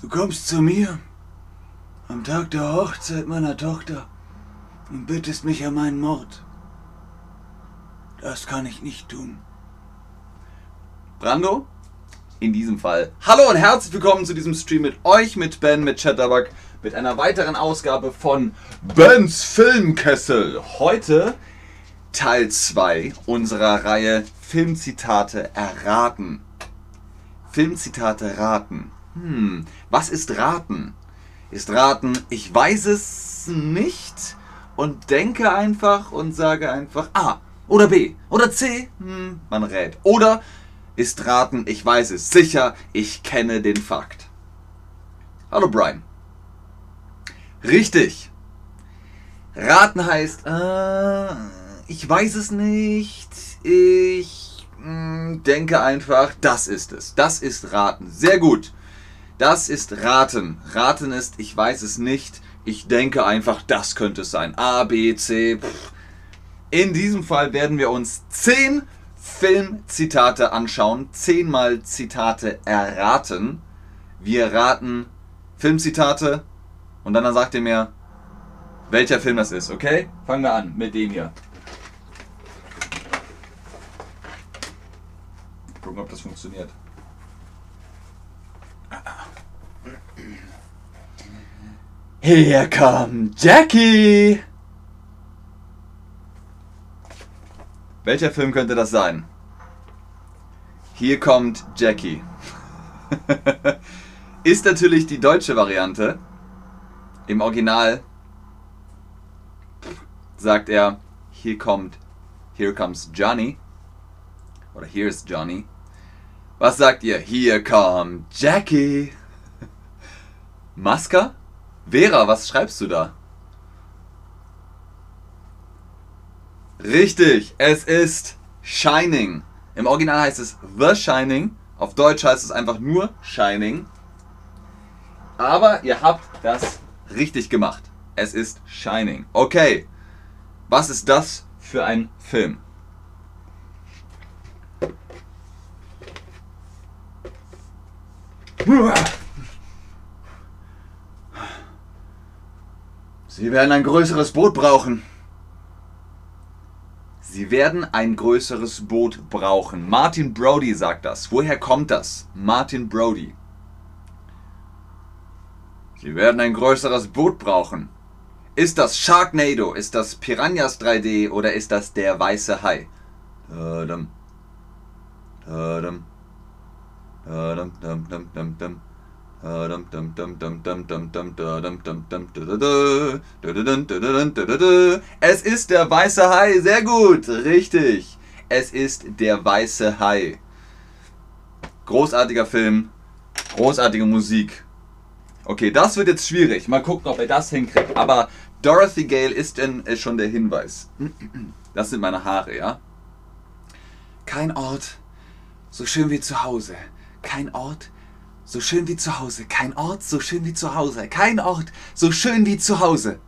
Du kommst zu mir am Tag der Hochzeit meiner Tochter und bittest mich um einen Mord. Das kann ich nicht tun. Brando? In diesem Fall. Hallo und herzlich willkommen zu diesem Stream mit euch, mit Ben, mit Chatterbug, mit einer weiteren Ausgabe von Bens Filmkessel. Heute Teil 2 unserer Reihe Filmzitate erraten. Filmzitate raten. Hm, was ist raten? Ist raten, ich weiß es nicht und denke einfach und sage einfach A oder B oder C. Hm, man rät. Oder ist raten, ich weiß es sicher, ich kenne den Fakt. Hallo Brian. Richtig. Raten heißt, äh, ich weiß es nicht, ich mh, denke einfach, das ist es. Das ist raten. Sehr gut. Das ist raten. Raten ist, ich weiß es nicht, ich denke einfach, das könnte es sein. A, B, C. Pff. In diesem Fall werden wir uns 10 Filmzitate anschauen, 10 mal Zitate erraten. Wir raten Filmzitate und dann sagt ihr mir, welcher Film das ist, okay? Fangen wir an mit dem hier. Gucken, ob das funktioniert. Hier kommt Jackie! Welcher Film könnte das sein? Hier kommt Jackie. Ist natürlich die deutsche Variante. Im Original sagt er, hier kommt, here comes Johnny. Oder here's Johnny. Was sagt ihr? Hier kommt Jackie. Maska? Vera, was schreibst du da? Richtig, es ist Shining. Im Original heißt es The Shining. Auf Deutsch heißt es einfach nur Shining. Aber ihr habt das richtig gemacht. Es ist Shining. Okay, was ist das für ein Film? Sie werden ein größeres Boot brauchen. Sie werden ein größeres Boot brauchen. Martin Brody sagt das. Woher kommt das? Martin Brody. Sie werden ein größeres Boot brauchen. Ist das Sharknado? Ist das Piranhas 3D oder ist das der weiße Hai? Tadam. Tadam. Es ist der weiße Hai. Sehr gut. Richtig. Es ist der weiße Hai. Großartiger Film. Großartige Musik. Okay, das wird jetzt schwierig. Mal gucken, ob er das hinkriegt. Aber Dorothy Gale ist denn äh, schon der Hinweis. Das sind meine Haare, ja? Kein Ort so schön wie zu Hause. Kein Ort so schön wie zu Hause. Kein Ort so schön wie zu Hause. Kein Ort so schön wie zu Hause.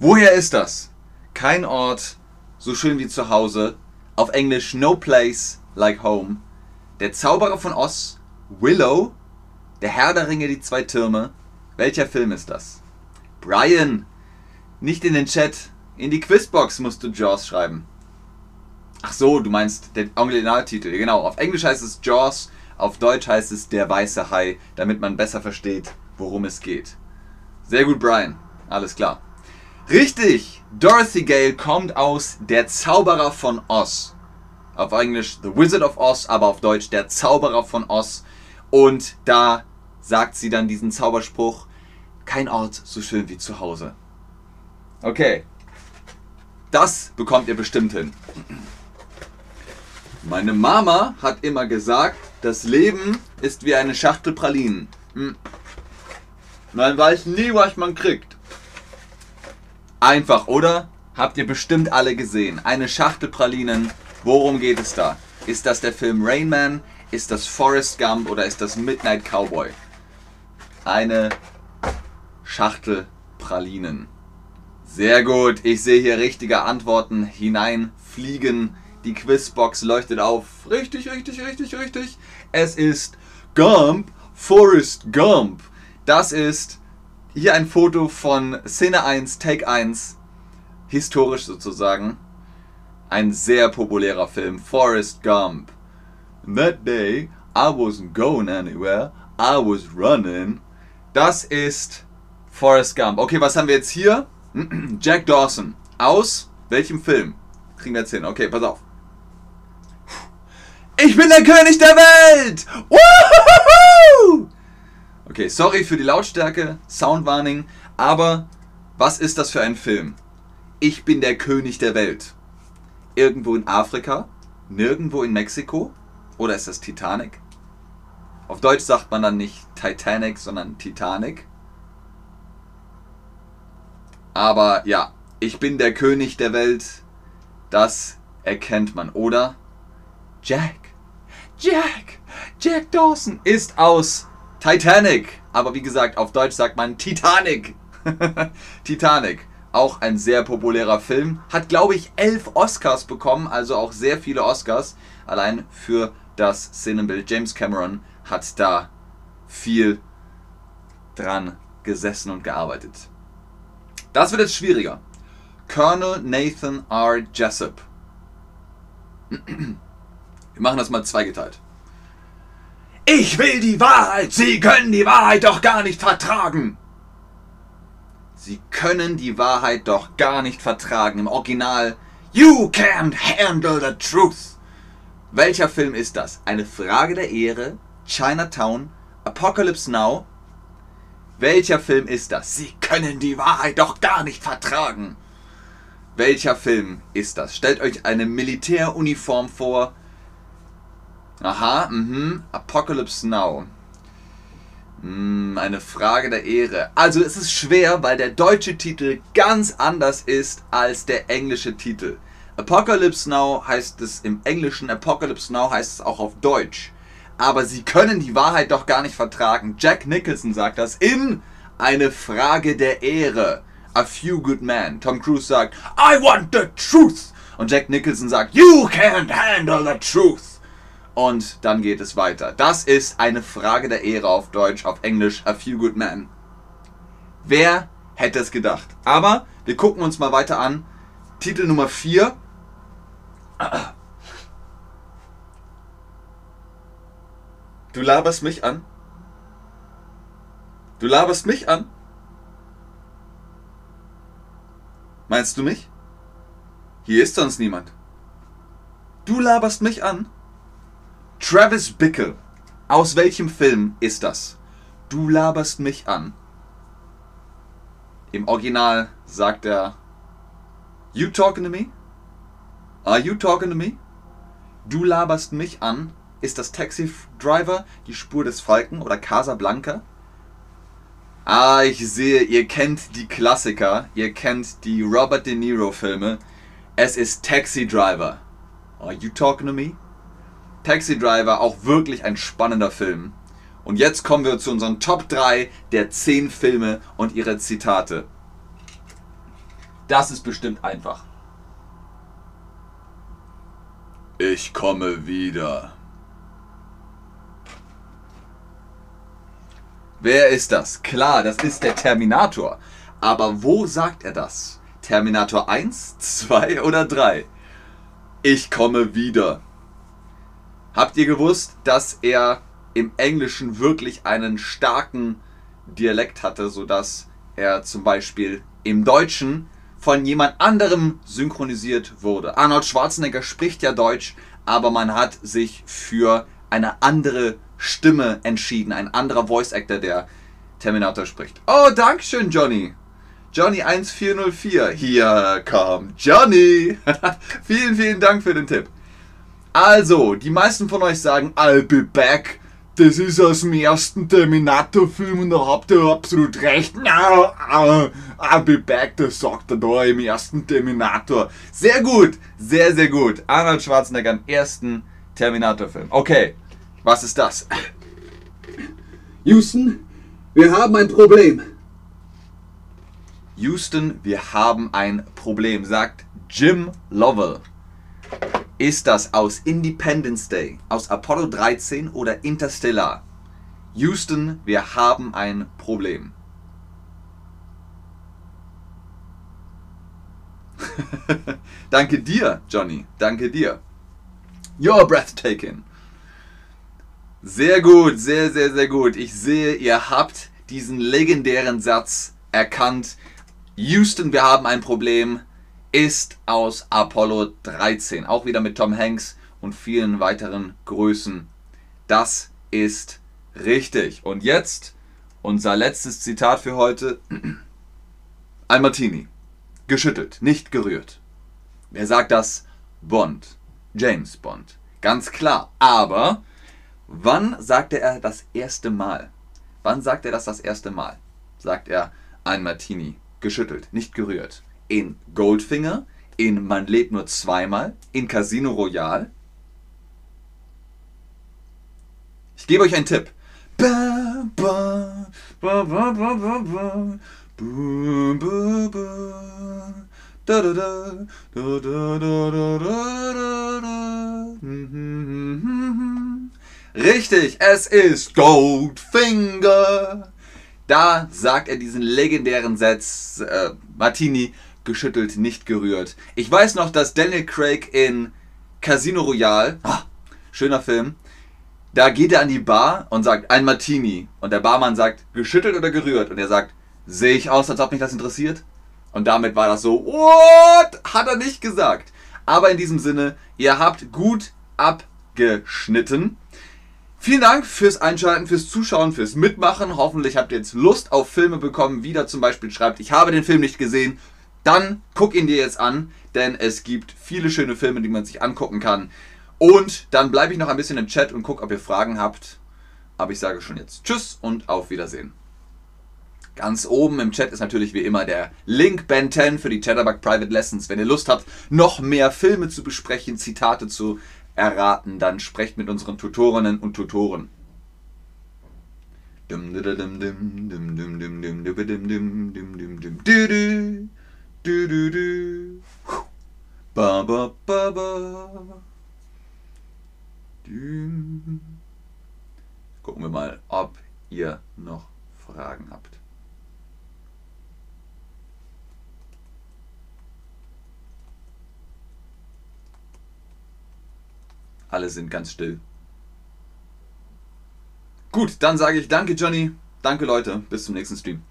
Woher ist das? Kein Ort so schön wie zu Hause. Auf Englisch No Place Like Home. Der Zauberer von Oz. Willow. Der Herr der Ringe, die zwei Türme. Welcher Film ist das? Brian, nicht in den Chat. In die Quizbox musst du Jaws schreiben. Ach so, du meinst den Originaltitel. Genau, auf Englisch heißt es Jaws, auf Deutsch heißt es Der weiße Hai, damit man besser versteht, worum es geht. Sehr gut, Brian. Alles klar. Richtig! Dorothy Gale kommt aus Der Zauberer von Oz. Auf Englisch The Wizard of Oz, aber auf Deutsch Der Zauberer von Oz. Und da sagt sie dann diesen Zauberspruch, kein Ort so schön wie zu Hause. Okay. Das bekommt ihr bestimmt hin. Meine Mama hat immer gesagt, das Leben ist wie eine Schachtel Pralinen. Hm. Man weiß nie, was man kriegt. Einfach, oder? Habt ihr bestimmt alle gesehen. Eine Schachtel Pralinen. Worum geht es da? Ist das der Film Rain Man? Ist das Forrest Gump oder ist das Midnight Cowboy? Eine Schachtel Pralinen. Sehr gut, ich sehe hier richtige Antworten hineinfliegen. Die Quizbox leuchtet auf. Richtig, richtig, richtig, richtig. Es ist Gump, Forrest Gump. Das ist hier ein Foto von Szene 1, Take 1. Historisch sozusagen. Ein sehr populärer Film. Forrest Gump. That day, I wasn't going anywhere. I was running. Das ist Forrest Gump. Okay, was haben wir jetzt hier? Jack Dawson. Aus welchem Film? Kriegen wir jetzt hin. Okay, pass auf. Ich bin der König der Welt! Woohoo! Okay, sorry für die Lautstärke, Soundwarning, aber was ist das für ein Film? Ich bin der König der Welt. Irgendwo in Afrika? Nirgendwo in Mexiko? Oder ist das Titanic? Auf Deutsch sagt man dann nicht Titanic, sondern Titanic. Aber ja, ich bin der König der Welt. Das erkennt man, oder? Jack. Jack. Jack Dawson ist aus Titanic. Aber wie gesagt, auf Deutsch sagt man Titanic. Titanic. Auch ein sehr populärer Film. Hat, glaube ich, elf Oscars bekommen. Also auch sehr viele Oscars. Allein für das Szenenbild. James Cameron hat da viel dran gesessen und gearbeitet. Das wird jetzt schwieriger. Colonel Nathan R. Jessup. Wir machen das mal zweigeteilt. Ich will die Wahrheit. Sie können die Wahrheit doch gar nicht vertragen. Sie können die Wahrheit doch gar nicht vertragen. Im Original You can't handle the truth. Welcher Film ist das? Eine Frage der Ehre, Chinatown, Apocalypse Now welcher Film ist das? Sie können die Wahrheit doch gar nicht vertragen. Welcher Film ist das? Stellt euch eine Militäruniform vor. Aha, mhm. Apocalypse Now. Hm, eine Frage der Ehre. Also es ist schwer, weil der deutsche Titel ganz anders ist als der englische Titel. Apocalypse Now heißt es im Englischen, Apocalypse Now heißt es auch auf Deutsch aber sie können die Wahrheit doch gar nicht vertragen. Jack Nicholson sagt das in Eine Frage der Ehre. A Few Good Men. Tom Cruise sagt, I want the truth. Und Jack Nicholson sagt, You can't handle the truth. Und dann geht es weiter. Das ist eine Frage der Ehre auf Deutsch, auf Englisch, A Few Good Men. Wer hätte es gedacht? Aber wir gucken uns mal weiter an. Titel Nummer 4. Du laberst mich an? Du laberst mich an? Meinst du mich? Hier ist sonst niemand. Du laberst mich an? Travis Bickle. Aus welchem Film ist das? Du laberst mich an. Im Original sagt er You talking to me? Are you talking to me? Du laberst mich an ist das Taxi Driver, die Spur des Falken oder Casablanca? Ah, ich sehe, ihr kennt die Klassiker, ihr kennt die Robert De Niro Filme. Es ist Taxi Driver. Are you talking to me? Taxi Driver, auch wirklich ein spannender Film. Und jetzt kommen wir zu unseren Top 3 der 10 Filme und ihre Zitate. Das ist bestimmt einfach. Ich komme wieder. Wer ist das? Klar, das ist der Terminator. Aber wo sagt er das? Terminator 1, 2 oder 3? Ich komme wieder. Habt ihr gewusst, dass er im Englischen wirklich einen starken Dialekt hatte, sodass er zum Beispiel im Deutschen von jemand anderem synchronisiert wurde? Arnold Schwarzenegger spricht ja Deutsch, aber man hat sich für eine andere Stimme entschieden. Ein anderer Voice Actor, der Terminator spricht. Oh, Dankeschön, Johnny. Johnny 1404. Hier kommt Johnny. vielen, vielen Dank für den Tipp. Also, die meisten von euch sagen, I'll be back. Das ist aus dem ersten Terminator-Film und da habt ihr absolut recht. I'll be back, das sagt er da im ersten Terminator. Sehr gut, sehr, sehr gut. Arnold Schwarzenegger im ersten Terminator-Film. Okay, was ist das? Houston, wir haben ein Problem. Houston, wir haben ein Problem, sagt Jim Lovell. Ist das aus Independence Day, aus Apollo 13 oder Interstellar? Houston, wir haben ein Problem. Danke dir, Johnny. Danke dir. You're breathtaking. Sehr gut, sehr, sehr, sehr gut. Ich sehe, ihr habt diesen legendären Satz erkannt. Houston, wir haben ein Problem, ist aus Apollo 13. Auch wieder mit Tom Hanks und vielen weiteren Größen. Das ist richtig. Und jetzt unser letztes Zitat für heute. Ein Martini. Geschüttelt, nicht gerührt. Wer sagt das? Bond. James Bond. Ganz klar. Aber wann sagte er das erste Mal? Wann sagt er das das erste Mal? Sagt er ein Martini. Geschüttelt, nicht gerührt. In Goldfinger, in Man lebt nur zweimal, in Casino Royale. Ich gebe euch einen Tipp. Richtig, es ist Goldfinger. Da sagt er diesen legendären Satz, äh, Martini, geschüttelt, nicht gerührt. Ich weiß noch, dass Daniel Craig in Casino Royale, ah, schöner Film, da geht er an die Bar und sagt, ein Martini. Und der Barmann sagt, geschüttelt oder gerührt? Und er sagt, sehe ich aus, als ob mich das interessiert? Und damit war das so, what? Hat er nicht gesagt. Aber in diesem Sinne, ihr habt gut abgeschnitten. Vielen Dank fürs Einschalten, fürs Zuschauen, fürs Mitmachen. Hoffentlich habt ihr jetzt Lust auf Filme bekommen. Wieder zum Beispiel schreibt, ich habe den Film nicht gesehen. Dann guck ihn dir jetzt an, denn es gibt viele schöne Filme, die man sich angucken kann. Und dann bleibe ich noch ein bisschen im Chat und gucke, ob ihr Fragen habt. Aber ich sage schon jetzt Tschüss und auf Wiedersehen. Ganz oben im Chat ist natürlich wie immer der Link Ben 10 für die Chatterbug Private Lessons. Wenn ihr Lust habt, noch mehr Filme zu besprechen, Zitate zu erraten, dann sprecht mit unseren Tutorinnen und Tutoren. Ba, ba, ba, ba. Gucken wir mal, ob ihr noch Fragen habt. Alle sind ganz still. Gut, dann sage ich danke Johnny, danke Leute, bis zum nächsten Stream.